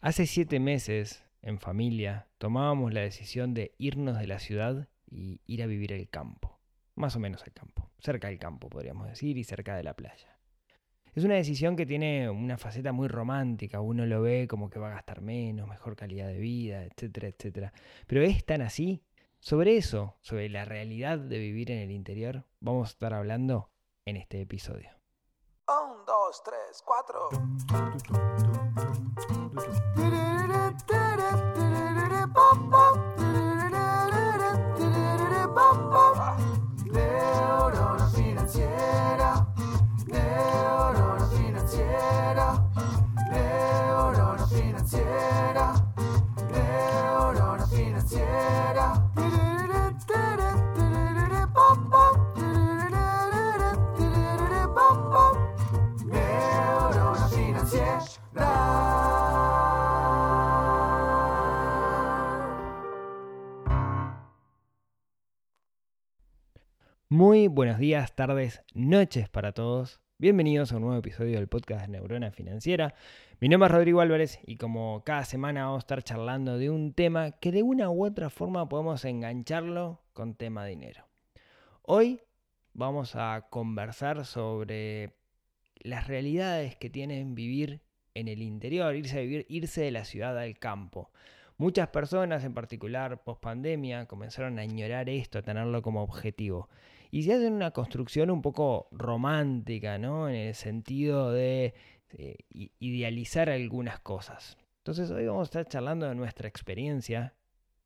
Hace siete meses, en familia, tomábamos la decisión de irnos de la ciudad y ir a vivir al campo. Más o menos al campo. Cerca del campo, podríamos decir, y cerca de la playa. Es una decisión que tiene una faceta muy romántica. Uno lo ve como que va a gastar menos, mejor calidad de vida, etcétera, etcétera. Pero es tan así. Sobre eso, sobre la realidad de vivir en el interior, vamos a estar hablando en este episodio. Un, dos, tres, cuatro. Financiera, neurona financiera, neurona. Muy buenos días, tardes, noches para todos. Bienvenidos a un nuevo episodio del podcast de Neurona Financiera. Mi nombre es Rodrigo Álvarez y como cada semana vamos a estar charlando de un tema que de una u otra forma podemos engancharlo con tema dinero. Hoy vamos a conversar sobre las realidades que tienen vivir en el interior, irse a vivir, irse de la ciudad al campo. Muchas personas, en particular post pandemia, comenzaron a añorar esto, a tenerlo como objetivo. Y se hacen una construcción un poco romántica, ¿no? En el sentido de eh, idealizar algunas cosas. Entonces hoy vamos a estar charlando de nuestra experiencia.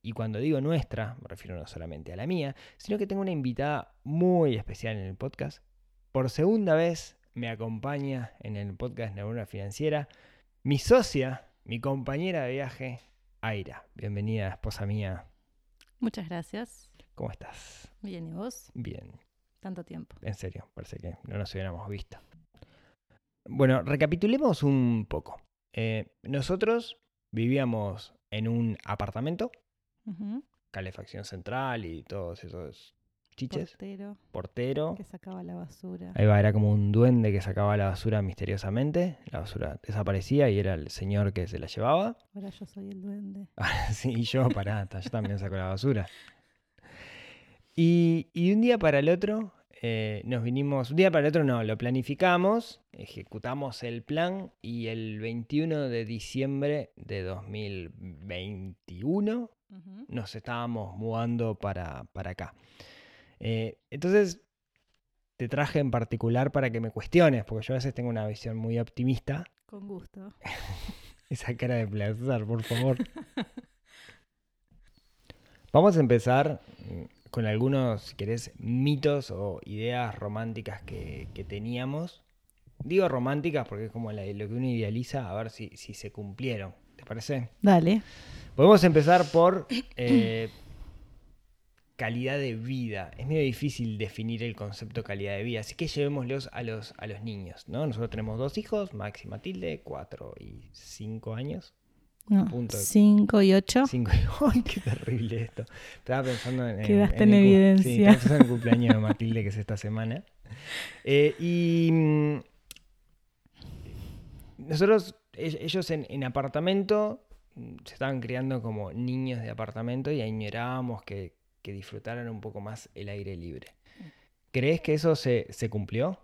Y cuando digo nuestra, me refiero no solamente a la mía, sino que tengo una invitada muy especial en el podcast. Por segunda vez me acompaña en el podcast Neurona Financiera mi socia, mi compañera de viaje, Aira. Bienvenida, esposa mía. Muchas gracias. ¿Cómo estás? Bien, ¿y vos? Bien. Tanto tiempo. En serio, parece que no nos hubiéramos visto. Bueno, recapitulemos un poco. Eh, nosotros vivíamos en un apartamento, calefacción central y todos esos chiches, Portero portero. que sacaba la basura. Ahí va, era como un duende que sacaba la basura misteriosamente. La basura desaparecía y era el señor que se la llevaba. Ahora yo soy el duende. Ah, sí, y yo, pará, yo también saco la basura. Y, y de un día para el otro eh, nos vinimos, un día para el otro no, lo planificamos, ejecutamos el plan y el 21 de diciembre de 2021 Ujú. nos estábamos mudando para, para acá. Eh, entonces, te traje en particular para que me cuestiones, porque yo a veces tengo una visión muy optimista. Con gusto. Esa cara de placer, por favor. Vamos a empezar mm, con algunos, si querés, mitos o ideas románticas que, que teníamos. Digo románticas porque es como la- lo que uno idealiza, a ver si, si se cumplieron. ¿Te parece? Dale. Podemos empezar por eh, calidad de vida. Es medio difícil definir el concepto calidad de vida, así que llevémoslos a los, a los niños. ¿no? Nosotros tenemos dos hijos, Max y Matilde, cuatro y cinco años. No. Punto. Cinco y ocho. Cinco y... ¡Ay, qué terrible esto! Estaba pensando en, Quedaste en Sí, evidencia. estaba pensando en el cumpleaños de Matilde, que es esta semana. Eh, y mm, nosotros, ell- ellos en, en apartamento, mm, se estaban criando como niños de apartamento y añorábamos que, que disfrutaran un poco más el aire libre. ¿Crees que eso se, se cumplió?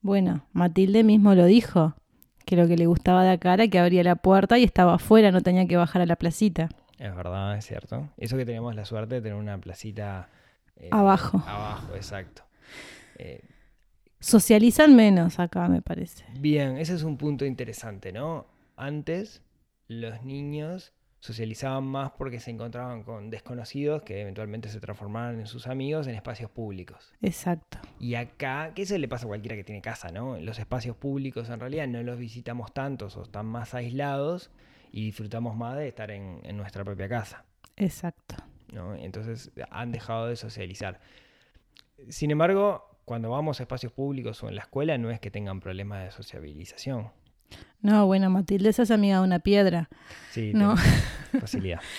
Bueno, Matilde mismo lo dijo. Que lo que le gustaba de acá era que abría la puerta y estaba afuera, no tenía que bajar a la placita. Es verdad, es cierto. Eso que teníamos la suerte de tener una placita... eh, Abajo. Abajo, exacto. Eh, Socializan menos acá, me parece. Bien, ese es un punto interesante, ¿no? Antes los niños socializaban más porque se encontraban con desconocidos que eventualmente se transformaban en sus amigos en espacios públicos. Exacto. Y acá, que eso le pasa a cualquiera que tiene casa, ¿no? Los espacios públicos en realidad no los visitamos tantos o están más aislados y disfrutamos más de estar en, en nuestra propia casa. Exacto. ¿no? Entonces han dejado de socializar. Sin embargo, cuando vamos a espacios públicos o en la escuela no es que tengan problemas de sociabilización. No, bueno, Matilde esa es amiga de una piedra. Sí, No. facilidad.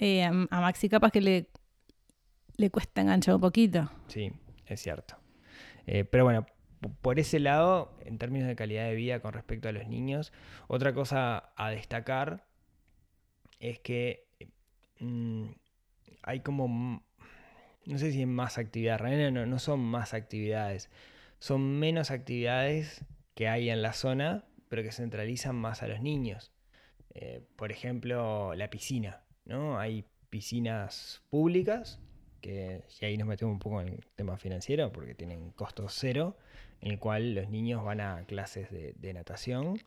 Eh, a, Maxi capaz que le, le cuesta enganchar un poquito. Sí, es cierto. Eh, pero bueno, por ese lado, en términos de calidad de vida con respecto a los niños, otra cosa a destacar es que mm, hay como, no sé si es más actividades, realmente no, no son más actividades, son menos actividades que hay en la zona, pero que centralizan más a los niños. Eh, por ejemplo, la piscina, ¿no? Hay piscinas públicas, que y ahí nos metemos un poco en el tema financiero, porque tienen costo cero, en el cual los niños van a clases de, natación,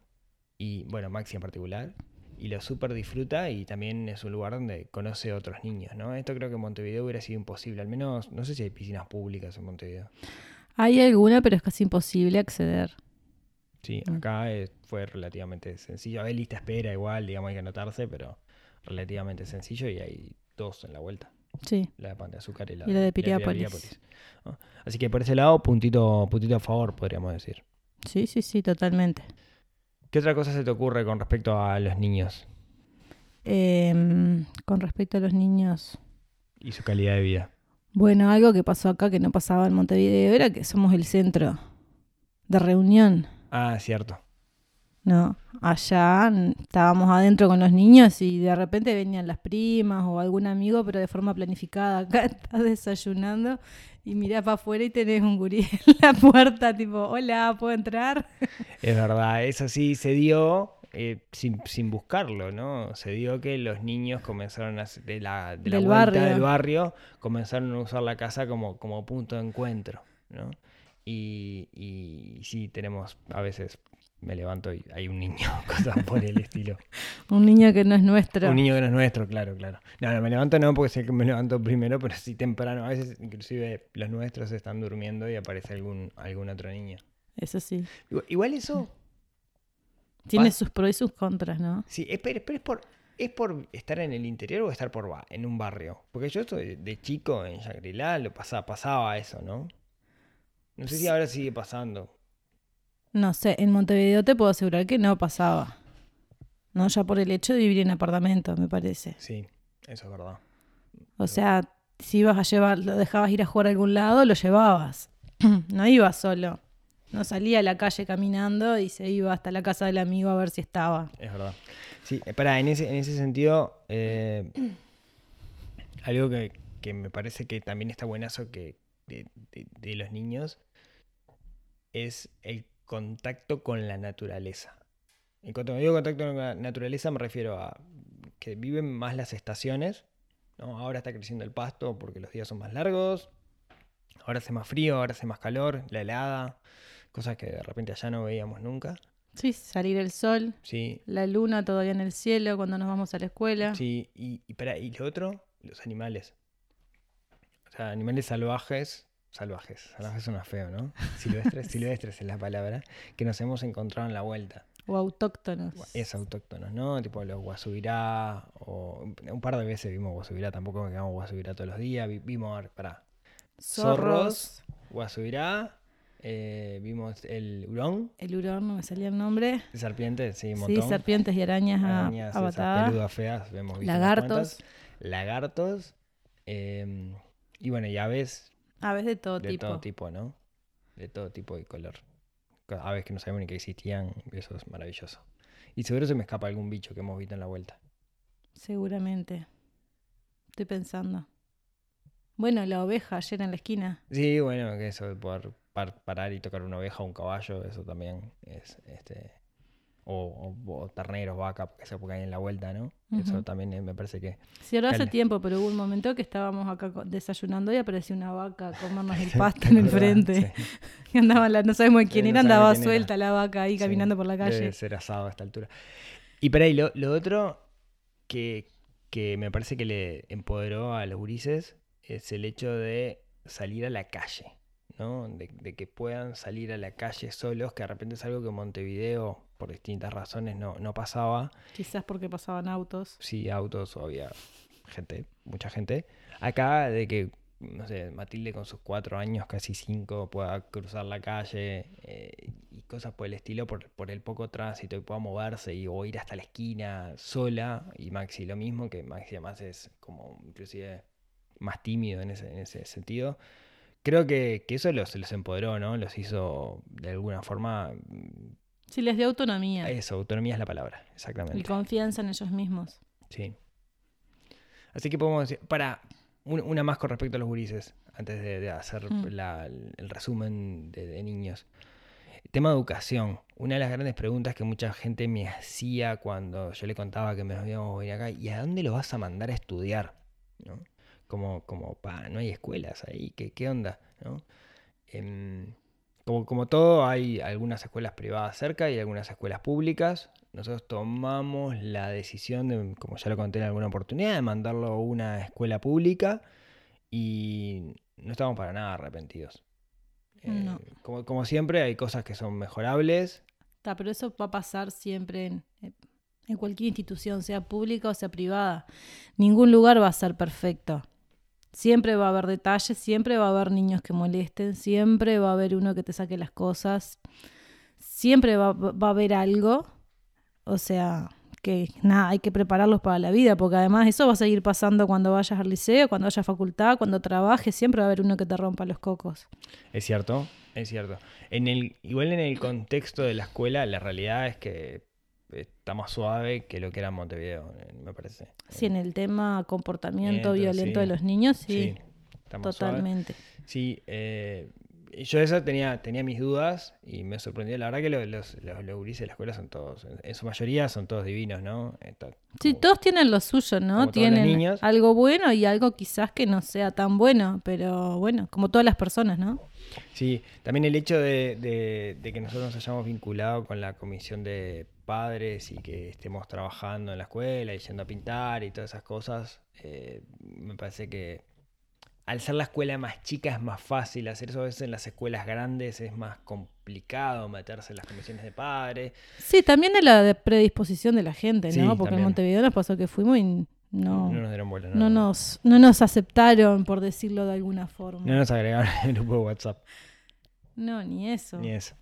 y bueno, Maxi en particular, y lo súper disfruta y también es un lugar donde conoce otros niños, ¿no? Esto creo que en Montevideo hubiera sido imposible, al menos no sé si hay piscinas públicas en Montevideo. Hay alguna, pero es casi imposible acceder. Sí, Mm. acá eh, fue relativamente sencillo. Hay lista espera igual, digamos, hay que anotarse, pero relativamente sencillo y hay dos en la vuelta. Sí. La de Pan de Azúcar y la, Y la de Piriápolis. ¿no? Así que por ese lado, puntito, puntito a favor, podríamos decir. Sí, sí, sí, totalmente. ¿Qué otra cosa se te ocurre con respecto a los niños Em, con respecto a los niños, y su calidad de vida? bueno, algo que pasó acá que no pasaba en Montevideo era que somos el centro de reunión, Ah, cierto. ¿no? Allá estábamos adentro con los niños y de repente venían las primas o algún amigo, pero de forma planificada. Acá estás desayunando y mirás para afuera y tenés un gurí en la puerta, tipo, hola, ¿puedo entrar? Es verdad, eso sí se dio eh, sin, sin buscarlo, ¿no? Se dio que los niños comenzaron a, de la, de la Del vuelta barrio. del barrio, comenzaron a usar la casa como, como punto de encuentro, ¿no? Y, y sí, tenemos, a veces me levanto y hay un niño, cosas por el estilo. Un niño que no es nuestro. Un niño que no es nuestro, claro, claro. No, no, me levanto no porque sé que me levanto primero, pero sí temprano. A veces inclusive los nuestros están durmiendo y aparece algún, algún otro niño. Eso sí. Igual- Igual eso... Tiene sus pros y sus contras, ¿no? Sí, es, pero, pero es por ¿es por estar en el interior o estar por en un barrio? Porque yo estoy de chico en Shangri-La, lo pasaba, pasaba eso, ¿no? No sé si ahora sigue pasando. No sé, en Montevideo te puedo asegurar que no pasaba. No, ya por el hecho de vivir en apartamento, me parece. Sí, eso es verdad. O sea, si ibas a llevar, lo dejabas ir a jugar a algún lado, lo llevabas. no ibas solo. No salía a la calle caminando y se iba hasta la casa del amigo a ver si estaba. Es verdad. Sí, eh, pará, en ese, en ese sentido, eh, algo que, que me parece que también está buenazo que de, de- de los niños es el contacto con la naturaleza. En cuanto me digo contacto con la naturaleza, me refiero a que viven más las estaciones. ¿no? Ahora está creciendo el pasto porque los días son más largos. Ahora hace más frío, ahora hace más calor, la helada, cosas que de repente allá no veíamos nunca. Sí, salir el sol, Sí, la luna todavía en el cielo cuando nos vamos a la escuela. Sí, y, y, pará, y lo otro, los animales. O sea, animales salvajes, salvajes, salvajes suena feo, ¿no? Silvestres, silvestres es la palabra, que nos hemos encontrado en la vuelta. O autóctonos. Es autóctonos, ¿no? Tipo los guasubirá, o un par de veces vimos guasubirá, tampoco me quedamos guasubirá todos los días, vi- vimos, a ver, pará, Zorros. guasubirá, eh, vimos el hurón, El hurón, no me salía el nombre. serpiente, sí, un Sí, serpientes y arañas a, arañas peludas feas, unas Lagartos. Lagartos. em, y bueno, y aves Aves de todo de tipo. todo tipo, ¿no? De todo tipo y color. Co- Aves que no sabemos ni que existían, eso es maravilloso. Y seguro se me escapa algún bicho que hemos visto en la vuelta. Seguramente. Estoy pensando. Bueno, la oveja ayer en la esquina. Sí, bueno, que eso de poder par- parar y tocar una oveja o un caballo, eso también es este. O, o- o terneros, vaca, porque esa época hay en la vuelta, ¿no? Eso también eh, me parece que. Sí, ahora hace tiempo, pero hubo un momento que estábamos acá desayunando y apareció una vaca a comernos el ¿Te pasto en el frente. Sí. Y andaba la- no sabemos Sí, quién no era, andaba quién era. suelta la vaca ahí Sí, caminando por la calle. Debe ser asado a esta altura. Y por ahí, lo, lo otro que, que me parece que le empoderó a los gurises es el hecho de salir a la calle, ¿no? De, de que puedan salir a la calle solos, que de repente es algo que Montevideo, por distintas razones, no, no pasaba. Quizás porque pasaban autos. Sí, autos o había gente, mucha gente. Acá, de que, no sé, Matilde con sus cuatro años, casi cinco, pueda cruzar la calle eh, y cosas por el estilo, por, por el poco tránsito y pueda moverse y, o ir hasta la esquina sola. Y Maxi lo mismo, que Maxi además es como inclusive más tímido en ese, en ese sentido. creo que, que eso los, los empoderó, ¿no? Los hizo de alguna forma. Sí, les dio autonomía Eso, autonomía es la palabra, y exactamente. confianza en ellos mismos. Sí. Así que podemos decir. Para, un- una más con respecto a los gurises, antes de, de hacer Mm. la- el resumen de, de niños. Tema de educación. Una de las grandes preguntas que mucha gente me hacía cuando yo le contaba que me habíamos venido acá, ¿y a dónde lo vas a mandar a estudiar? ¿No? Como, como, pa, no hay escuelas ahí, ¿qué, qué onda? ¿No? Em, como, como todo, hay algunas escuelas privadas cerca y algunas escuelas públicas. Nosotros tomamos la decisión, de, como ya lo conté en alguna oportunidad, de mandarlo a una escuela pública y no estamos para nada arrepentidos. Eh, como, como siempre, hay cosas que son mejorables. Ta, pero eso va a pasar siempre en, en cualquier institución, sea pública o sea privada. Ningún lugar va a ser perfecto. Siempre va a haber detalles, siempre va a haber niños que molesten, siempre va a haber uno que te saque las cosas, siempre va, va a haber algo. O sea, que nada, hay que prepararlos para la vida, porque además eso va a seguir pasando cuando vayas al liceo, cuando vayas a facultad, cuando trabajes, siempre va a haber uno que te rompa los cocos. Es cierto, es cierto. En el, igual en el contexto de la escuela, la realidad es que está más suave que lo que era en Montevideo, eh, me parece. Sí, en el tema comportamiento Miento, violento sí. de los niños, sí. está más suave. Totalmente. Sí, eh, yo eso tenía, tenía mis dudas y me sorprendió. La verdad que lo- los, los, los gurises de la escuela son todos, en, su mayoría son todos divinos, ¿no? Está Sí, todos tienen lo suyo, ¿no? los Tienen algo bueno y algo quizás que no sea tan bueno, pero bueno, como todas las personas, ¿no? Sí, también el hecho de, de- de que nosotros nos hayamos vinculado con la comisión de padres y que estemos trabajando en la escuela y yendo a pintar y todas esas cosas, eh, me parece que al ser la escuela más chica es más fácil hacer eso. A veces en las escuelas grandes es más complicado meterse en las comisiones de padres. Sí, también de la predisposición de la gente, ¿no? Sí, Porque también. en Montevideo nos pasó que fuimos y no, No, no, nos dieron bola. nos, no nos aceptaron, por decirlo de alguna forma. no nos agregaron el grupo de WhatsApp. No, ni eso. Ni eso.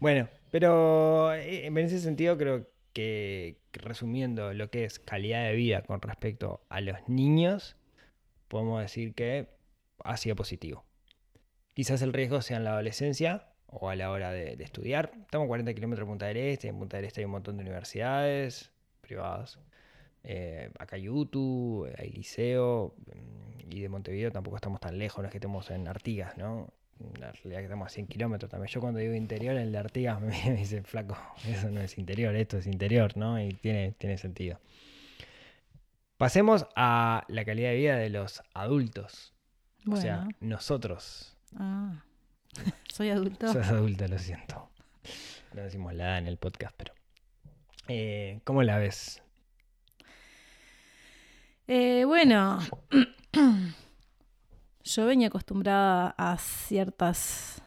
Bueno, pero eh, en ese sentido creo que resumiendo lo que es calidad de vida con respecto a los niños, podemos decir que ha sido positivo. Quizás el riesgo sea en la adolescencia o a la hora de, de estudiar. Estamos a 40 kilómetros de Punta del Este, en Punta del Este hay un montón de universidades privadas. Eh, acá hay UTU, hay liceo, mm, y de Montevideo tampoco estamos tan lejos, no es que estemos en Artigas, ¿no? La realidad que estamos a 100 kilómetros también. Yo cuando digo interior, el de Artigas me, me dice, flaco, eso no es interior, esto es interior, ¿no? Y tiene, tiene sentido. Pasemos a la calidad de vida de los adultos. Bueno, O sea, nosotros. ah, soy adulto. Sos adulto, lo siento. No decimos la edad en el podcast, pero. Eh, ¿Cómo la ves? Eh, bueno, yo venía acostumbrada a ciertas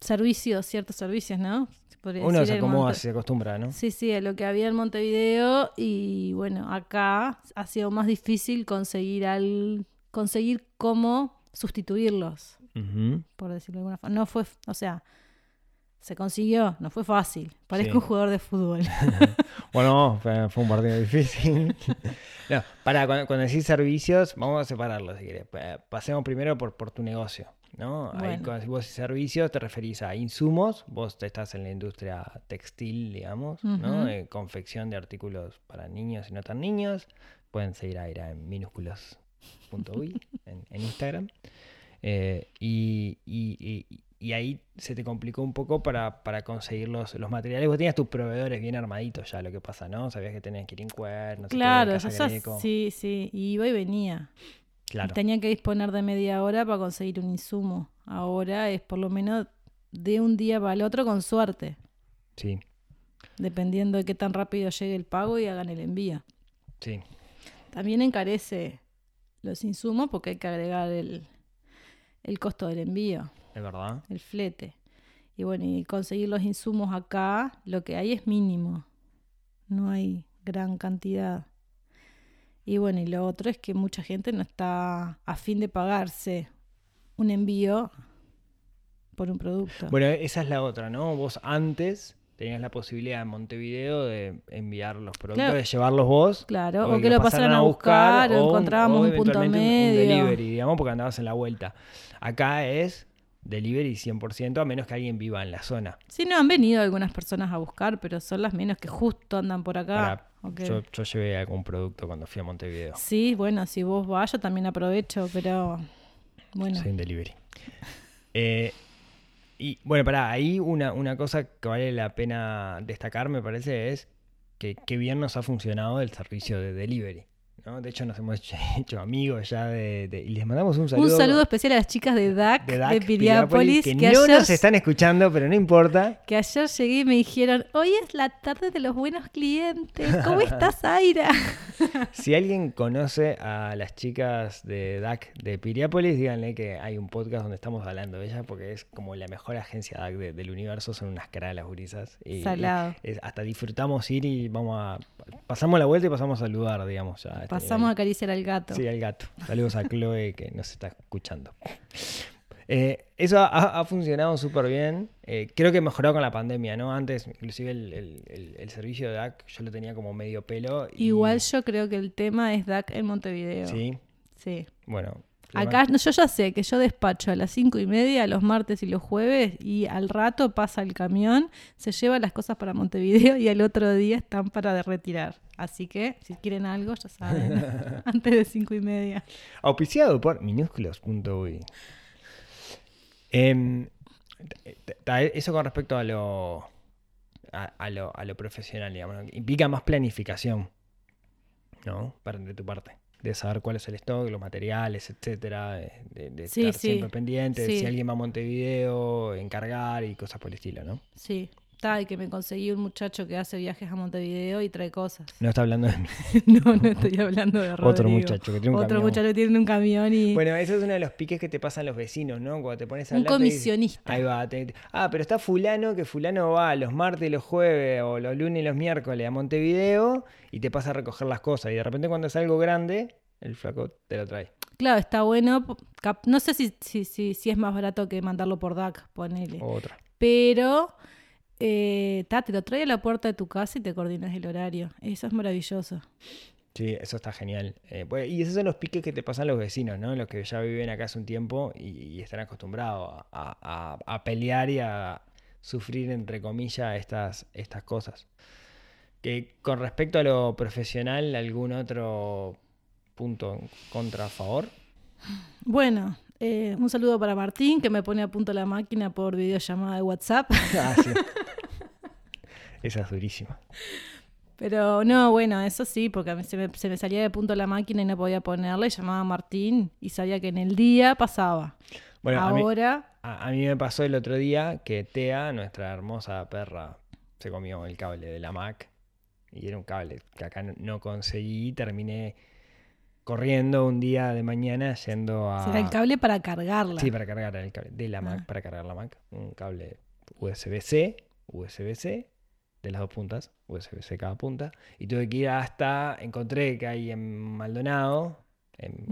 servicios, ciertos servicios, ¿no? Podría Uno se acomoda, Monte- se acostumbra, ¿no? Sí, sí, a lo que había en Montevideo y bueno, acá ha sido más difícil conseguir al conseguir cómo sustituirlos, Ujú. por decirlo de alguna forma. No fue, o sea, se consiguió, no fue fácil. Parezco Sí. un jugador de fútbol. Bueno, fue, fue un partido difícil. no, para, cuando, cuando decís servicios, vamos a separarlos si querés. Pa- Pasemos primero por, por tu negocio, ¿no? Ahí Bueno. cuando decís vos servicios te referís a insumos, vos te estás en la industria textil, digamos, ¿no? Eh, confección de artículos para niños y no tan niños. Pueden seguir a Ira en minúsculos.uy en, en Instagram. Eh, y, y- y- y ahí se te complicó un poco para, para conseguir los, los materiales. Vos tenías tus proveedores bien armaditos ya, lo que pasa, ¿no? Sabías que tenías que ir en cuerno, claro, yo ya- sí, sí, y iba y venía. Claro. Tenía que disponer de media hora para conseguir un insumo. Ahora es por lo menos de un día para el otro con suerte, Sí, dependiendo de qué tan rápido llegue el pago y hagan el envío. sí. También encarece los insumos porque hay que agregar el, el costo del envío, Es verdad. el flete. Y bueno, y conseguir los insumos acá, lo que hay es mínimo. No hay gran cantidad. Y bueno, y lo otro es que mucha gente no está a fin de pagarse un envío por un producto. Bueno, esa es la otra, ¿no? Vos antes tenías la posibilidad en Montevideo de enviar los productos, Claro. de llevarlos vos. Claro, o o que lo pasaran a buscar, o encontrábamos un punto medio. Un delivery, digamos, porque andabas en la vuelta. Acá es delivery 100%, a menos que alguien viva en la zona. Sí, no, han venido algunas personas a buscar, pero son las menos que justo andan por acá. Ahora, Ok. yo, yo llevé algún producto cuando fui a Montevideo. Sí, bueno, si vos vas, yo también aprovecho, pero bueno. Soy en delivery. Eh, y bueno, pará, ahí una, una cosa que vale la pena destacar, me parece, es que, que bien nos ha funcionado el servicio de delivery. ¿No? De hecho, nos hemos hecho amigos ya de, de- y les mandamos un saludo. Un saludo especial a las chicas de DAC, de de, DAC, Piriápolis, que, que, no ayer, nos están escuchando, pero no importa. que ayer llegué y me dijeron, hoy es la tarde de los buenos clientes, ¿cómo estás, Aira? Si alguien conoce a las chicas de DAC de Piriápolis, díganle que hay un podcast donde estamos hablando de ellas porque es como la mejor agencia DAC de- del universo, son unas caras las gurisas. Y, Salado. es- hasta disfrutamos ir y vamos a... Pasamos la vuelta y pasamos a saludar, digamos. Ya, Pasamos a acariciar al gato. Sí, al gato. Saludos a Chloe que nos está escuchando. Eh, eso ha, ha funcionado súper bien. Eh, creo que mejoró con la pandemia, ¿no? Antes, inclusive el, el- el- el servicio de DAC yo lo tenía como medio pelo. y- Igual yo creo que el tema es DAC en Montevideo. Sí, Sí. bueno. Acá no, yo ya sé que yo despacho a las cinco y media los martes y los jueves y al rato pasa el camión, se lleva las cosas para Montevideo y al otro día están para de retirar. Así que si quieren algo ya saben, antes de cinco y media. Auspiciado por minúsculos.uy. Em, t- ta- eso con respecto a lo, a, a lo, a lo profesional. Implica más planificación, ¿no? Para, de tu parte. De saber cuál es el stock, los materiales, etcétera. De, de- Sí, estar sí. siempre pendiente. de Sí. Si alguien va a Montevideo, encargar y cosas por el estilo, ¿no? Sí, está, y que me conseguí un muchacho que hace viajes a Montevideo y trae cosas. No está hablando de mí. no, no estoy hablando de Rodrigo. Otro muchacho que tiene un Otro camión. muchacho que tiene un camión y Bueno, ese es uno de los piques que te pasan los vecinos, ¿no? Cuando te pones a un hablar, te dicen, comisionista. Ahí va. te- ah, pero está fulano, que fulano va los martes y los jueves, o los lunes y los miércoles a Montevideo, y te pasa a recoger las cosas. Y de repente cuando es algo grande, el flaco te lo trae. Claro, está bueno. No sé si, si, si, si es más barato que mandarlo por DAC, ponele. Otra. Pero eh, ta, te lo trae a la puerta de tu casa y te coordinas el horario. Eso es maravilloso. Sí, eso está genial. Eh, pues, y esos son los piques que te pasan los vecinos, ¿no? Los que ya viven acá hace un tiempo y, y están acostumbrados a, a- a pelear y a sufrir, entre comillas, estas, estas cosas. Que con respecto a lo profesional, ¿algún otro punto contra favor? Bueno, eh, un saludo para Martín que me pone a punto la máquina por videollamada de WhatsApp. Ah, sí. Esa es durísima. Pero no, bueno, eso sí, porque a mí se me, se me salía de punto la máquina y no podía ponerle. Llamaba a Martín y sabía que en el día pasaba. Bueno, a mí, Ahora, a- a mí me pasó el otro día que Tea, nuestra hermosa perra, se comió el cable de la Mac. Y era un cable que acá no- conseguí. Terminé corriendo un día de mañana yendo a... será el cable para cargarla. Sí, para cargar el cable de la Mac, Ah. para cargar la Mac. Un cable USB-C, USB-C, de las dos puntas, USB-C cada punta. Y tuve que ir hasta, encontré que hay en Maldonado,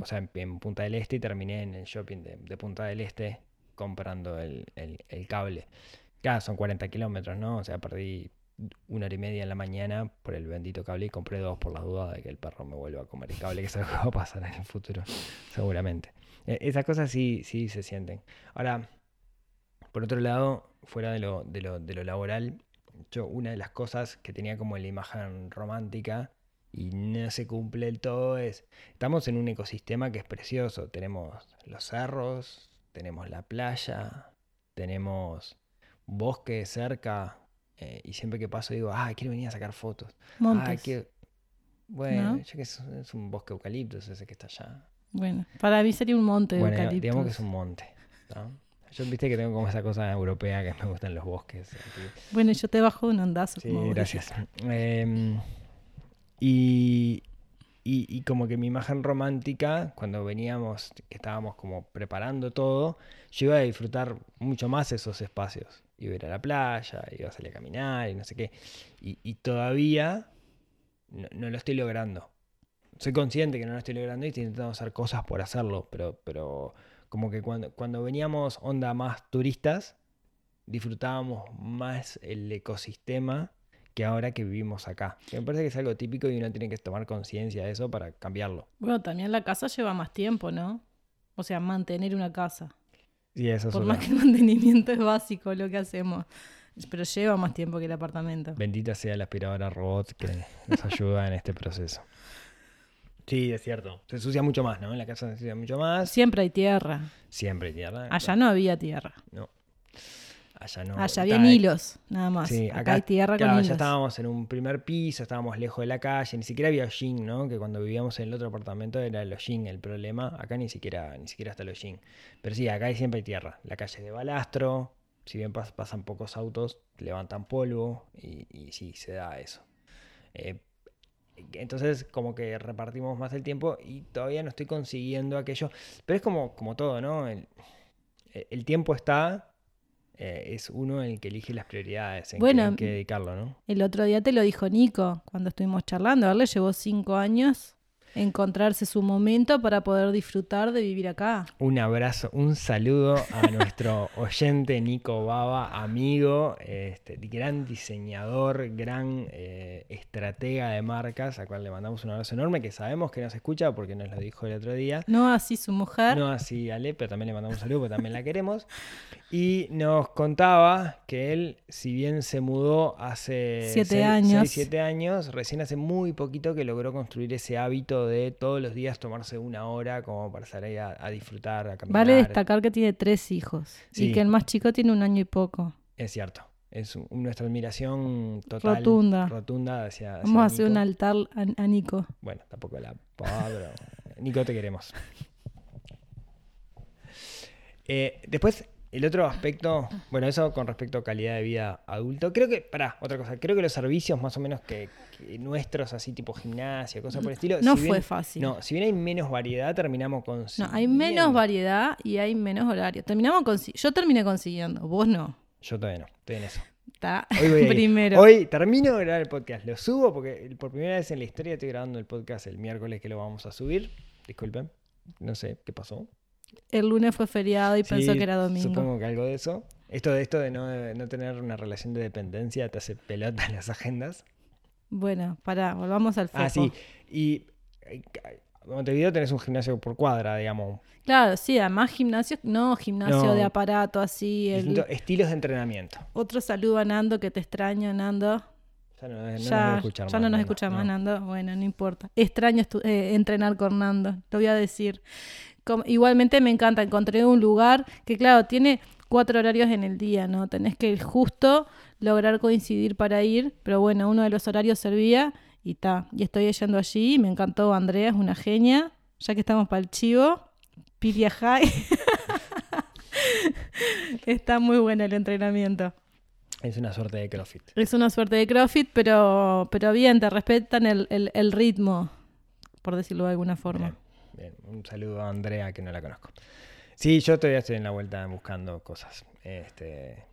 o sea, en, Punta del Este, y terminé en el shopping de, Punta del Este comprando el, el- cable. Claro, son 40 kilómetros, ¿no? O sea, perdí una hora y media en la mañana por el bendito cable y compré dos por la duda de que el perro me vuelva a comer el cable, que es algo va a pasar en el futuro, seguramente. Eh, Esas cosas sí, sí se sienten. Ahora, por otro lado, fuera de lo, de lo laboral, yo una de las cosas que tenía como la imagen romántica y no se cumple del todo es, estamos en un ecosistema que es precioso. Tenemos los cerros, tenemos la playa, tenemos bosque cerca eh, y siempre que paso digo, ah, quiero venir a sacar fotos. Ah, Montes. quiero... Bueno, ¿No? ya que es, es un bosque eucaliptus ese que está allá. Bueno, para mí sería un monte de Bueno, eucaliptos. digamos que es un monte. ¿no? Yo viste que tengo como esa cosa europea que me gustan los bosques. Bueno, yo te bajo un ondazo. Sí, como gracias. Em, y, y, y como que mi imagen romántica, cuando veníamos, que estábamos como preparando todo, yo iba a disfrutar mucho más esos espacios. Iba a ir a la playa, iba a salir a caminar y no sé qué. Y, y todavía no, no lo estoy logrando. Soy consciente que no lo estoy logrando y estoy intentando hacer cosas por hacerlo, pero, pero como que cuando, cuando veníamos onda más turistas, disfrutábamos más el ecosistema que ahora que vivimos acá. Me parece que es algo típico y uno tiene que tomar conciencia de eso para cambiarlo. Bueno, también la casa lleva más tiempo, ¿no? O sea, mantener una casa. Y eso es Por más que el mantenimiento es básico lo que hacemos. Pero lleva más tiempo que el apartamento. Bendita sea la aspiradora robot que nos ayuda en este proceso. Sí, es cierto. Se ensucia mucho más, ¿no? En la casa se ensucia mucho más. Siempre hay tierra. Siempre hay tierra. Allá no había tierra. No. Allá no. Allá habían hilos, nada más. Sí, acá, hay tierra claro, con ya hilos. estábamos en un primer piso, estábamos lejos de la calle, ni siquiera había hollín, ¿no? Que cuando vivíamos en el otro apartamento era el hollín el problema. Acá ni siquiera, ni siquiera está el hollín. Pero sí, acá hay siempre hay tierra. La calle es de balastro, si bien pas- pasan pocos autos, levantan polvo y, y sí, se da eso. Eh, entonces, como que repartimos más el tiempo y todavía no estoy consiguiendo aquello. Pero es como, como todo, ¿no? El, el tiempo está, eh, es uno el que elige las prioridades, en, Bueno, qué, en qué dedicarlo, ¿no? El otro día te lo dijo Nico cuando estuvimos charlando. A él le llevó cinco años encontrarse su momento para poder disfrutar de vivir acá. Un abrazo, un saludo a nuestro oyente Nico Baba, amigo, este, gran diseñador, gran eh, estratega de marcas, a cual le mandamos un abrazo enorme, que sabemos que nos escucha porque nos lo dijo el otro día. No así su mujer. No así Ale, pero también le mandamos un saludo porque también la queremos. Y nos contaba que él, si bien se mudó hace Siete seis- años. seis, siete años, recién hace muy poquito que logró construir ese hábito de todos los días tomarse una hora como para salir a, a disfrutar, a caminar. Vale destacar que tiene tres hijos Sí. y que el más chico tiene un año y poco. Es cierto. Es un- nuestra admiración total. Rotunda. Rotunda hacia, hacia Vamos a hacer un altar a, a Nico. Bueno, tampoco la pero Nico, te queremos. Eh, después, el otro aspecto, bueno, eso con respecto a calidad de vida adulto. Creo que, pará, otra cosa, creo que los servicios más o menos que, que nuestros, así tipo gimnasia, cosas por el estilo. No si fue bien- fácil. No, si bien hay menos variedad, terminamos con. No, hay menos variedad y hay menos horario. Terminamos consi- Yo terminé consiguiendo, vos no. Yo todavía no, estoy en eso. Está Hoy primero. Hoy termino de grabar el podcast. Lo subo porque por primera vez en la historia estoy grabando el podcast el miércoles que lo vamos a subir. Disculpen. No sé qué pasó. El lunes fue feriado y pensó que era domingo. Supongo que algo de eso. Esto de esto de no, de no tener una relación de dependencia te hace pelota en las agendas. Bueno, pará, volvamos al foco. Ah, sí. Y eh, Montevideo tenés un gimnasio por cuadra, digamos. Claro, sí, además gimnasio, no gimnasio No. de aparato así. el- estilos de entrenamiento. Otro saludo a Nando, que te extraño, Nando. Ya no, no nos ya escuchar ya más, no nos Nando, escucha más no. Nando. Bueno, no importa. Extraño eh, entrenar con Nando, lo voy a decir. Igualmente me encanta, encontré un lugar que, claro, tiene cuatro horarios en el día, ¿no? Tenés que justo lograr coincidir para ir, pero bueno, uno de los horarios servía y está. Y estoy yendo allí, me encantó Andrea, es una genia. Ya que estamos para el chivo, Piria High. Está muy bueno el entrenamiento. Es una suerte de CrossFit. Es una suerte de CrossFit, pero, pero bien, te respetan el, el- el ritmo, por decirlo de alguna forma. Bien, bien. Un saludo a Andrea, que no la conozco. Sí, yo todavía estoy en la vuelta buscando cosas. Este,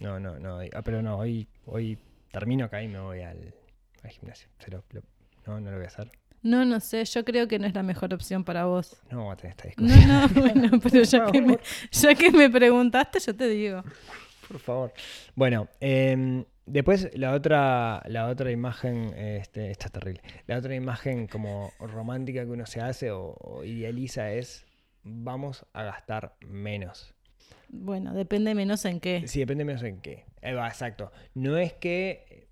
no, no, no. ah, pero no, hoy, hoy termino acá y me voy al, al gimnasio. Pero, lo- no, no lo voy a hacer. No, no sé, yo creo que no es la mejor opción para vos. No a tener esta No, discusión. no, bueno, pero ya que, me, ya que me preguntaste, yo te digo. Por favor. Bueno, em, después la otra, la otra imagen, este, esta es terrible. La otra imagen como romántica que uno se hace o, o idealiza es vamos a gastar menos. Bueno, depende menos en qué. Sí, depende menos en qué. Ahí va, exacto. No es que.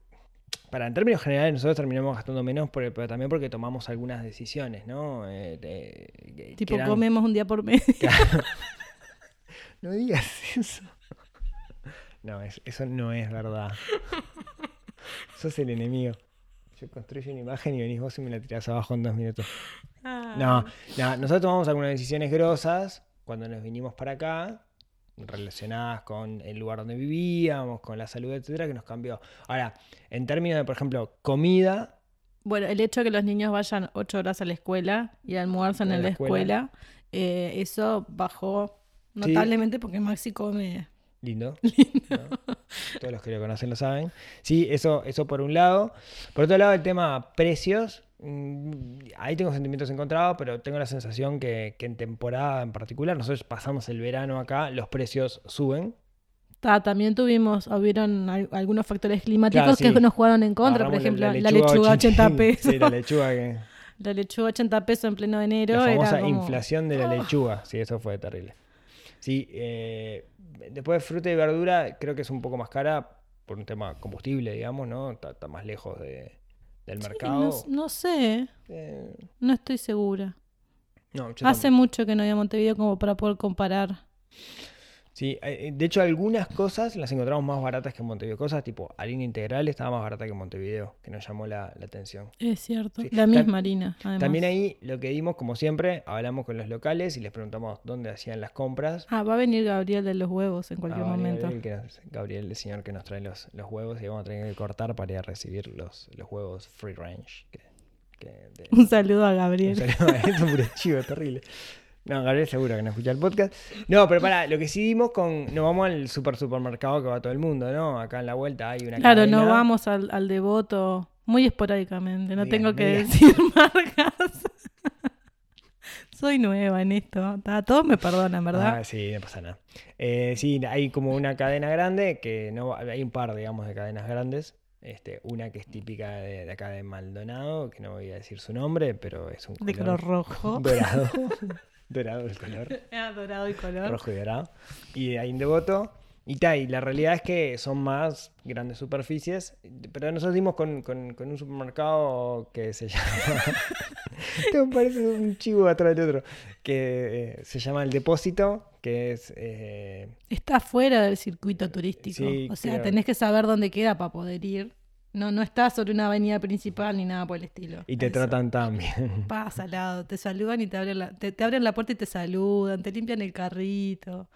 Para, en términos generales, nosotros terminamos gastando menos, por- pero también porque tomamos algunas decisiones, ¿no? Eh, Tipo, eran- comemos un día por mes. No digas eso. No, es- eso no es verdad. Sos el enemigo. Yo construyo una imagen y venís vos y me la tirás abajo en dos minutos. No, no, nosotros tomamos algunas decisiones grosas cuando nos vinimos para acá, relacionadas con el lugar donde vivíamos, con la salud, etcétera, que nos cambió. Ahora, en términos de, por ejemplo, comida, Bueno, el hecho de que los niños vayan ocho horas a la escuela y almuerzan en la la escuela, eh, eso bajó Sí. notablemente porque Maxi come. Lindo. ¿no? Todos los que lo conocen lo saben. Sí, eso, eso por un lado. Por otro lado, el tema precios. mm, Ahí tengo sentimientos encontrados, pero tengo la sensación que, que en temporada en particular, nosotros pasamos el verano acá, los precios suben. Ta, también tuvimos, hubieron al- algunos factores climáticos Claro, sí. que nos jugaron en contra. Agarramos Por ejemplo, la, lechuga lechuga 80 pesos. Sí, la lechuga que... La lechuga 80 pesos en pleno enero. La famosa era como... inflación de la lechuga. Sí, eso fue terrible. Sí, eh, después de fruta y verdura creo que es un poco más cara por un tema combustible, digamos, ¿no? Está, está más lejos de- del Sí, mercado. no, no sé, Eh, no estoy segura. no, Hace tampoco. mucho que no voy a Montevideo como para poder comparar. Sí, eh, de hecho algunas cosas las encontramos más baratas que en Montevideo. Cosas tipo harina integral estaba más barata que en Montevideo, que nos llamó la, la atención. Es cierto. Sí. La misma harina, además. También ahí lo que dimos, como siempre, hablamos con los locales y les preguntamos dónde hacían las compras. Ah, va a venir Gabriel de los huevos en cualquier Ah, momento. Gabriel, que nos- Gabriel, el señor que nos trae los, los huevos y vamos a tener que cortar para ir a recibir los, los huevos free range. Que, que de- Un saludo a un Gabriel. saludo a esto, puro chivo, terrible. No, Gabriel seguro que no escucha el podcast. No, pero para, lo que sí dimos con. Nos vamos al super supermercado que va todo el mundo, ¿no? Acá en la vuelta hay una Claro, cadena. no vamos al, al devoto muy esporádicamente, no tengo que decir marcas. Soy nueva en esto. Ta, Todos me perdonan, ¿verdad? Ah, sí, no pasa nada. Eh, sí, hay como una cadena grande que no hay un par, digamos, de cadenas grandes. Este, una que es típica de, de acá de Maldonado, que no voy a decir su nombre, pero es un de color rojo. dorado. dorado el color. Ah, dorado y color. rojo y dorado. Y hay un devoto. Y tal, y la realidad es que son más grandes superficies, pero nosotros dimos con, con- con un supermercado que se llama... Me parece un chivo atrás de otro. Que eh, se llama El Depósito, que es... eh, Está fuera del circuito turístico. Sí, o sea, creo. tenés que saber dónde queda para poder ir. No, no está sobre una avenida principal ni nada por el estilo. y te Eso. tratan tan bien. Pasa al lado, te saludan y te abren la, te, te abren la puerta y te saludan, te limpian el carrito.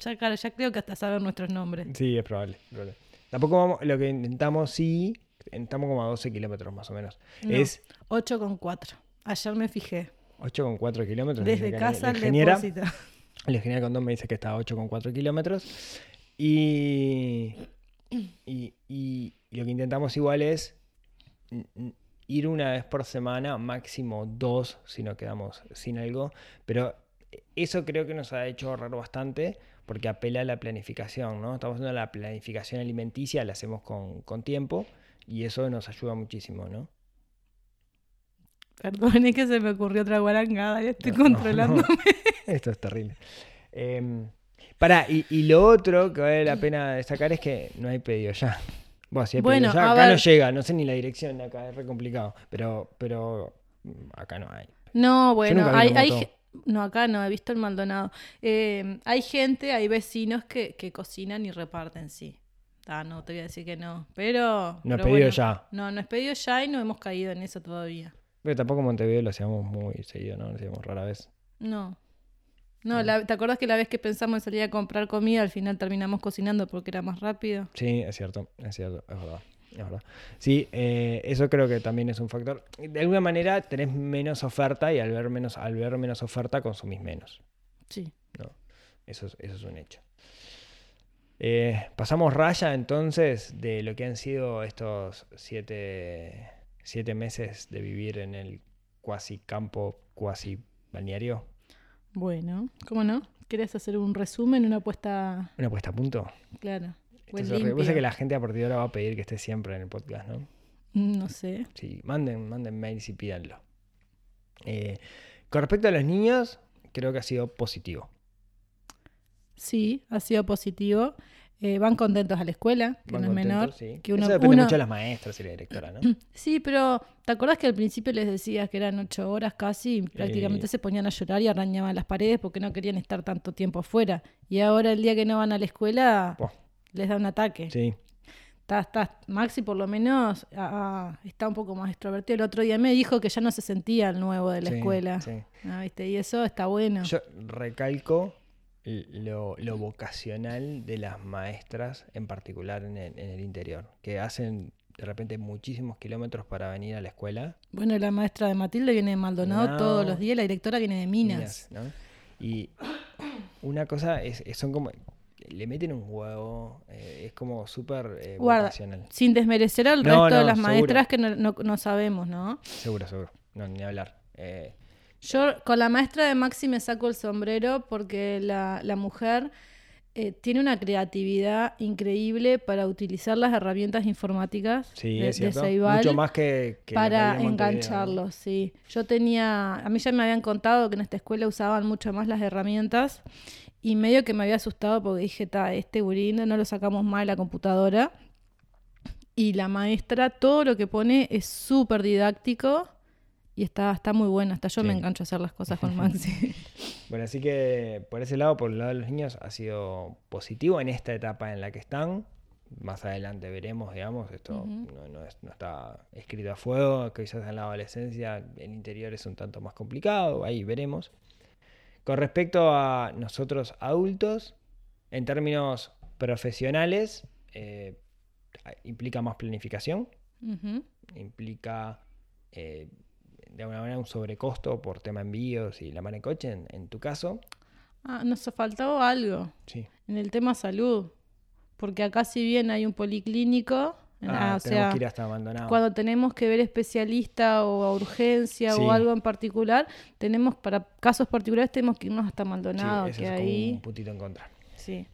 Ya, claro, ya creo que hasta saben nuestros nombres. Sí, es probable. es probable. Tampoco vamos... Lo que intentamos, sí, intentamos como a 12 kilómetros más o menos. No, Es 8,4. Ayer me fijé. 8,4 kilómetros. Desde que casa al depósito. El ingeniero Condón me dice que está a 8,4 kilómetros. Y, y, y lo que intentamos igual es ir una vez por semana, máximo dos si no quedamos sin algo. Pero eso creo que nos ha hecho ahorrar bastante porque apela a la planificación, ¿no? Estamos haciendo la planificación alimenticia, la hacemos con, con tiempo y eso nos ayuda muchísimo, ¿no? Perdón, es que se me ocurrió otra guarangada y estoy No, no, controlando. no. Esto es terrible. Em, pará, y, y lo otro que vale la pena destacar es que no hay pedido ya. Bueno, si hay Bueno, pedido ya, acá no llega, no sé ni la dirección de acá, es re complicado. Pero, pero mm, acá no hay. No, bueno, hay, no, acá no, he visto el Maldonado. Eh, hay gente, hay vecinos que, que cocinan y reparten, sí. Ah, no, te voy a decir que no. Pero. No es pedido bueno, ya. No, no es pedido ya y no hemos caído en eso todavía. Pero tampoco Montevideo lo hacíamos muy seguido, ¿no? Lo hacíamos rara vez. No. No, la- ¿te acuerdas que la vez que pensamos en salir a comprar comida, al final terminamos cocinando porque era más rápido? Sí, es cierto, es cierto, es verdad. Es verdad. Sí, eh, eso creo que también es un factor. De alguna manera tenés menos oferta y al ver menos, al ver menos oferta consumís menos. Sí. ¿no? Eso es, eso es un hecho. Eh, pasamos raya entonces de lo que han sido estos siete, siete meses de vivir en el cuasi campo, cuasi balneario. Bueno, ¿cómo no? ¿Querés hacer un resumen, una apuesta Una puesta a punto. clara? Esto Buen es horrible. Vos sabés limpio. que la gente a partir de ahora va a pedir que esté siempre en el podcast, ¿no? Mm, No sé. Sí, manden, manden mails y pídanlo. Eh, con respecto a los niños, creo que ha sido positivo. Sí, ha sido positivo. Eh, van contentos a la escuela, que Van no es menor. sí. que uno- Eso depende uno- mucho de las maestras y la directora, ¿no? Sí, pero ¿te acordás que al principio les decías que eran ocho horas casi y prácticamente Eh. se ponían a llorar y arañaban las paredes porque no querían estar tanto tiempo afuera? Y ahora el día que no van a la escuela Buah, les da un ataque. sí, Está, está- Maxi por lo menos ah, ah, está un poco más extrovertido. El otro día me dijo que ya no se sentía el nuevo de la sí, escuela. sí. Ah, ¿viste? Y eso está bueno. Yo recalco lo, lo vocacional de las maestras, en particular en el, en el interior, que hacen de repente muchísimos kilómetros para venir a la escuela. Bueno, la maestra de Matilde viene de Maldonado todos los días, la directora viene de Minas. ¿no? Y una cosa es, es- son como, le meten un huevo, eh, es como súper eh, vocacional. sin desmerecer al No, resto de las seguro. maestras que no sabemos, ¿no? Seguro, seguro. No, ni hablar. Eh, Yo con la maestra de Maxi me saco el sombrero porque la, la mujer eh, tiene una creatividad increíble para utilizar las herramientas informáticas Sí, de, es de cierto. Ceibal Mucho más que, para engancharlos, sí. Yo tenía, a mí ya me habían contado que en esta escuela usaban mucho más las herramientas y medio que me había asustado porque dije, ta, este gurín no lo sacamos mal la computadora. Y la maestra, todo lo que pone es súper didáctico y está, está muy bueno. Hasta yo me engancho a hacer las cosas con Maxi. Bueno, así que por ese lado, por el lado de los niños, ha sido positivo en esta etapa en la que están. Más adelante veremos, digamos, esto no, no es- no está escrito a fuego, quizás en la adolescencia el interior es un tanto más complicado, ahí veremos. Con respecto a nosotros adultos, en términos profesionales, eh, implica más planificación, implica eh, de alguna manera un sobrecosto por tema envíos y la mano en coche, en, en tu caso. Ah, nos faltaba algo Sí. en el tema salud. Porque acá si bien hay un policlínico, Ah, ah, o tenemos sea, que ir hasta abandonado. cuando tenemos que ver especialista o a urgencia Sí. o algo en particular, tenemos para casos particulares tenemos que irnos hasta Sí, Maldonado, eso que es ahí un puntito en contra. sí.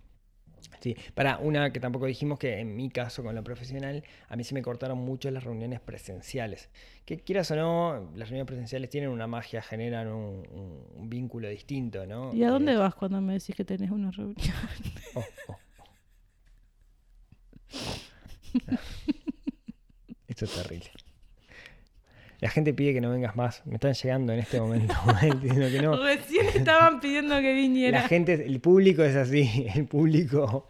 Sí, para una que tampoco dijimos que en mi caso con lo profesional, a mí se me cortaron mucho las reuniones presenciales. Que quieras o no, las reuniones presenciales tienen una magia, generan un, un- un vínculo distinto, ¿no? ¿Y a Eh, dónde vas cuando me decís que tenés una reunión? oh, oh, oh. Esto es terrible. La gente pide que no vengas más. Me están llegando en este momento. diciendo que no. Recién estaban pidiendo que viniera. La gente, el público es así, el público.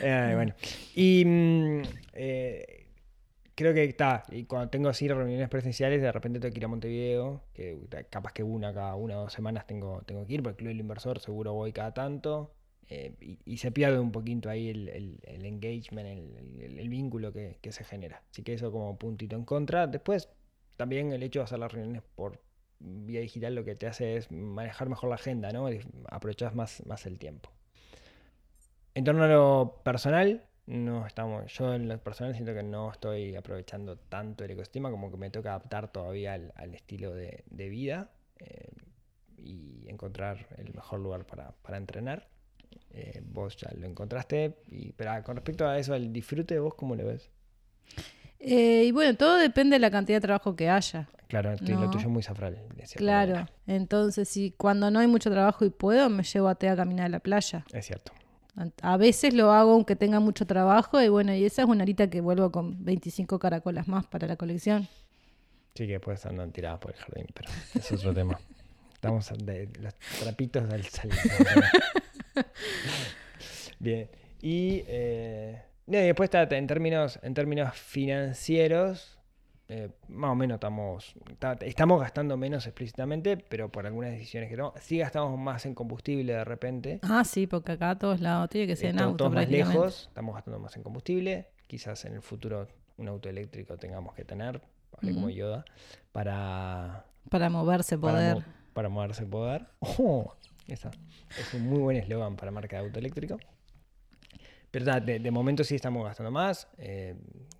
Bueno. Y mm, eh, creo que está. Y cuando tengo así reuniones presenciales, de repente tengo que ir a Montevideo, que capaz que una cada una o dos semanas tengo, tengo que ir, porque el Club del Inversor seguro voy cada tanto. Eh, y, se pierde un poquito ahí el, el- engagement, el, vínculo que, que se genera. Así que eso como puntito en contra. Después, también el hecho de hacer las reuniones por vía digital lo que te hace es manejar mejor la agenda, ¿no? Aprovechas más, más el tiempo. En torno a lo personal, no estamos, yo en lo personal siento que no estoy aprovechando tanto el ecosistema, como que me toca adaptar todavía al, al estilo de, de vida eh, y encontrar el mejor lugar para, para entrenar. Vos ya lo encontraste, y, pero ah, con respecto a eso, al disfrute, ¿vos cómo lo ves? Eh, y bueno, todo depende de la cantidad de trabajo que haya. Claro, estoy- lo No. tuyo es muy zafral. de Claro. manera. Entonces, si cuando no hay mucho trabajo y puedo, me llevo a Tea a caminar a la playa. Es cierto. A veces lo hago aunque tenga mucho trabajo y bueno, y esa es una horita que vuelvo con 25 caracolas más para la colección. Sí, que después andan tiradas por el jardín, pero es otro tema. Estamos de los trapitos del sol. Bien. Y, eh, y después está en términos, en términos financieros, eh, más o menos estamos, ta- estamos gastando menos explícitamente, pero por algunas decisiones que tomamos. Sí gastamos más en combustible de repente. Ah, sí, porque acá a todos lados tiene que ser en auto todos más lejos, estamos gastando más en combustible. Quizás en el futuro un auto eléctrico tengamos que tener, hablé como Ujú. Yoda, para Para moverse, para, poder. mo- para moverse poder. Oh, esa es un muy buen eslogan para marca de auto eléctrico. Pero ta, de, de momento sí estamos gastando más eh,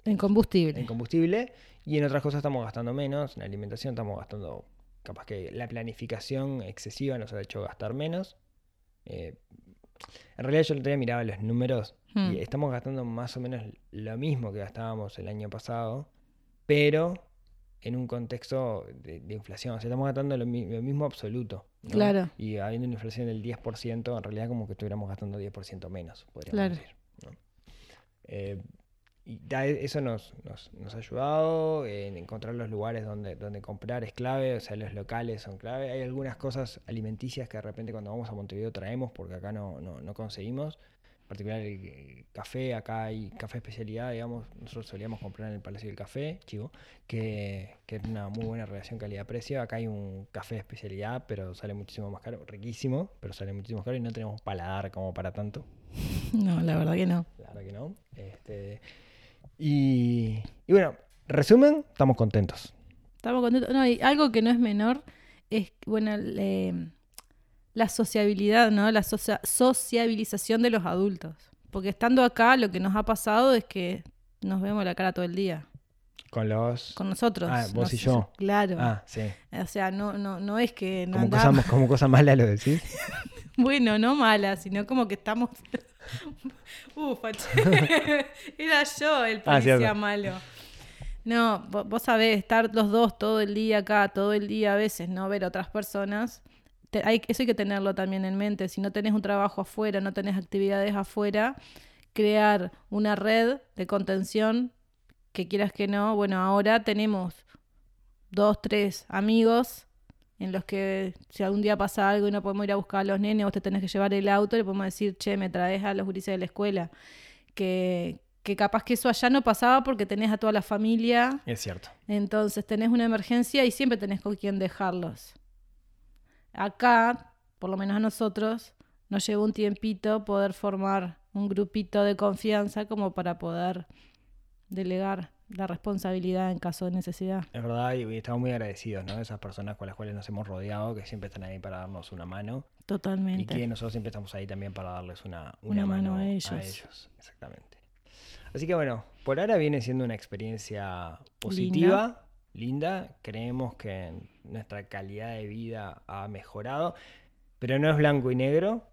En combustible. en combustible y en otras cosas estamos gastando menos. En alimentación estamos gastando, capaz que la planificación excesiva nos ha hecho gastar menos. Eh, en realidad yo el otro día miraba los números Hmm. y estamos gastando más o menos lo mismo que gastábamos el año pasado, pero en un contexto de, de inflación. O sea, estamos gastando lo, mi- lo mismo absoluto. ¿no? Claro. Y habiendo una inflación del 10%, en realidad como que estuviéramos gastando 10% menos, podríamos Claro. decir. Eh, y da- eso nos, nos, ha ayudado en encontrar los lugares donde, donde comprar es clave, o sea, los locales son clave. Hay algunas cosas alimenticias que de repente cuando vamos a Montevideo traemos porque acá no, no, no conseguimos. En particular el, café, acá hay café especialidad, digamos, nosotros solíamos comprar en el Palacio del Café, chivo, que, que es una muy buena relación calidad-precio. Acá hay un café especialidad, pero sale muchísimo más caro, riquísimo, pero sale muchísimo más caro y no tenemos paladar como para tanto. No, la verdad que no. La verdad que no. Este, y, y bueno, resumen, estamos contentos. Estamos contentos. No, y algo que no es menor es, bueno, eh, la sociabilidad, ¿no? La socia- sociabilización de los adultos. Porque estando acá, lo que nos ha pasado es que nos vemos la cara todo el día. Con los... Con nosotros. Ah, vos Nos- y yo. Claro. Ah, sí. O sea, no, no, no es que no Como cosa, andamos- como cosa mala lo decís. Bueno, no mala, sino como que estamos. Ufa, che. Era yo el Ah, policía cierto. malo. No, vo- vos sabés, estar los dos todo el día acá, todo el día a veces, no ver a otras personas. te- hay, eso hay que tenerlo también en mente. Si no tenés un trabajo afuera, no tenés actividades afuera, crear una red de contención que quieras que no. Bueno, ahora tenemos dos, tres amigos en los que si algún día pasa algo y no podemos ir a buscar a los nenes, vos te tenés que llevar el auto, le podemos decir, che, me traes a los gurises de la escuela. Que, que capaz que eso allá no pasaba porque tenés a toda la familia, Es cierto. entonces tenés una emergencia y siempre tenés con quién dejarlos. Acá, por lo menos a nosotros, nos llevó un tiempito poder formar un grupito de confianza como para poder delegar la responsabilidad en caso de necesidad. Es verdad, y y estamos muy agradecidos, ¿no? De esas personas con las cuales nos hemos rodeado, que siempre están ahí para darnos una mano. Totalmente. Y que nosotros siempre estamos ahí también para darles una, Una mano a ellos. Exactamente. Así que bueno, por ahora viene siendo una experiencia positiva, linda. Creemos que nuestra calidad de vida ha mejorado, pero no es blanco y negro.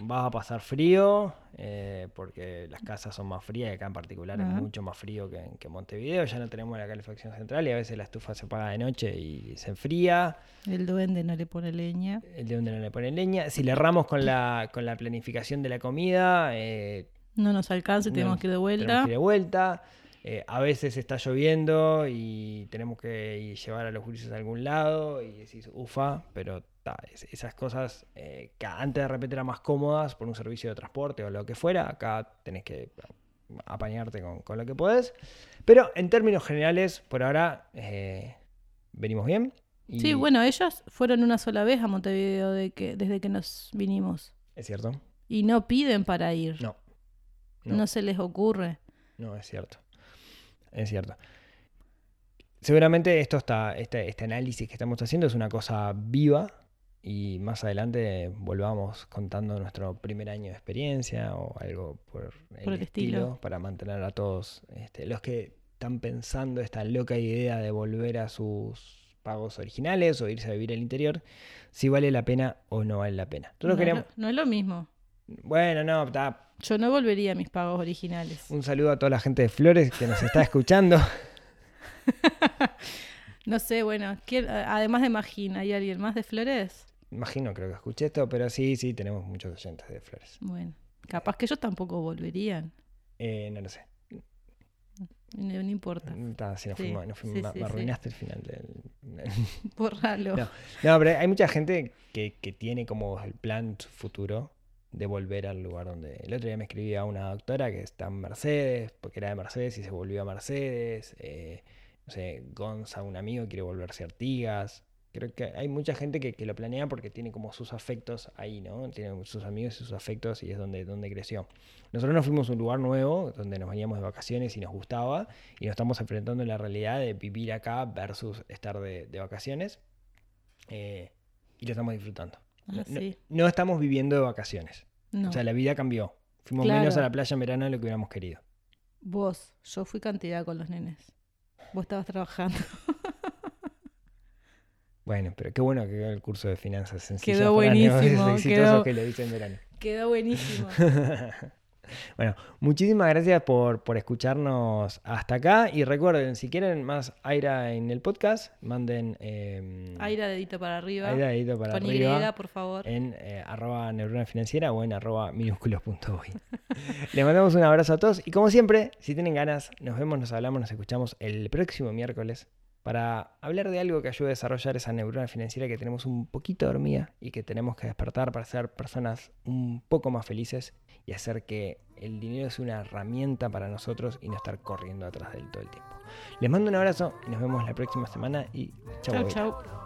Vas a pasar frío, eh, porque las casas son más frías, y acá en particular es mucho más frío que en, que Montevideo. Ya no tenemos la calefacción central y a veces la estufa se apaga de noche y se enfría. El duende no le pone leña. El de donde no le ponen leña. Si le erramos con la, con la planificación de la comida, eh, No nos alcanza No, tenemos que ir de vuelta. tenemos que ir de vuelta. Eh, a veces está lloviendo y tenemos que llevar a los gurises a algún lado y decís, ufa, pero ta, esas cosas eh, que antes de repente eran más cómodas por un servicio de transporte o lo que fuera, acá tenés que apañarte con, con lo que podés. Pero en términos generales, por ahora eh, venimos bien. y Sí, bueno, ellos fueron una sola vez a Montevideo de que, desde que nos vinimos. Es cierto. Y no piden para ir. No. No, No. se les ocurre. No, es cierto. Es cierto. Seguramente esto está, este, este análisis que estamos haciendo es una cosa viva y más adelante volvamos contando nuestro primer año de experiencia o algo por el, Por el estilo, estilo. para mantener a todos este, los que están pensando esta loca idea de volver a sus pagos originales o irse a vivir al interior, si vale la pena o no vale la pena. Nosotros no es lo mismo. Bueno, no, está, Yo no volvería a mis pagos originales. un saludo a toda la gente de Flores que nos está escuchando. No sé, bueno, ¿quién- a- además de Magín, ¿hay alguien más de Flores? Imagino, creo que escuché esto, pero sí, sí, tenemos muchos oyentes de Flores. Bueno, capaz que ellos tampoco volverían. Eh, no lo sé. No, no importa. Está, sí, nos Sí, fuimos- nos fuimos- sí, me- sí, me sí. arruinaste el final del... Borralo. No. No, pero hay mucha gente que, que tiene como el plan futuro de volver al lugar donde... El otro día me escribía una doctora que está en Mercedes, porque era de Mercedes y se volvió a Mercedes. eh, no sé, Gonza, un amigo, quiere volverse a Artigas. Creo que hay mucha gente que, que lo planea porque tiene como sus afectos ahí, ¿no? Tiene sus amigos y sus afectos y es donde, donde creció. Nosotros nos fuimos a un lugar nuevo, donde nos veníamos de vacaciones y nos gustaba, y nos estamos enfrentando a la realidad de vivir acá versus estar de, de vacaciones. eh, y lo estamos disfrutando. Ah, No, no- sí. no estamos viviendo de vacaciones. No. O sea, la vida cambió. Fuimos Claro. menos a la playa en verano de lo que hubiéramos querido. Vos, yo fui cantidad con los nenes. Vos estabas trabajando. Bueno, pero qué bueno que quedó el curso de finanzas Quedó buenísimo, exitosos quedó- que lo hice en verano. Quedó buenísimo. Bueno, muchísimas gracias por, por escucharnos hasta acá. Y recuerden, si quieren más Aira en el podcast, manden eh, Aira dedito para arriba. Aira dedito para con arriba Y, por favor. en eh, arroba neurona financiera o en arroba minúsculos.boy. Les mandamos un abrazo a todos y como siempre, si tienen ganas, nos vemos, nos hablamos, nos escuchamos el próximo miércoles para hablar de algo que ayude a desarrollar esa neurona financiera que tenemos un poquito dormida y que tenemos que despertar para ser personas un poco más felices y hacer que el dinero es una herramienta para nosotros y no estar corriendo atrás del todo el tiempo. Les mando un abrazo y nos vemos la próxima semana y chau. Chau, chau.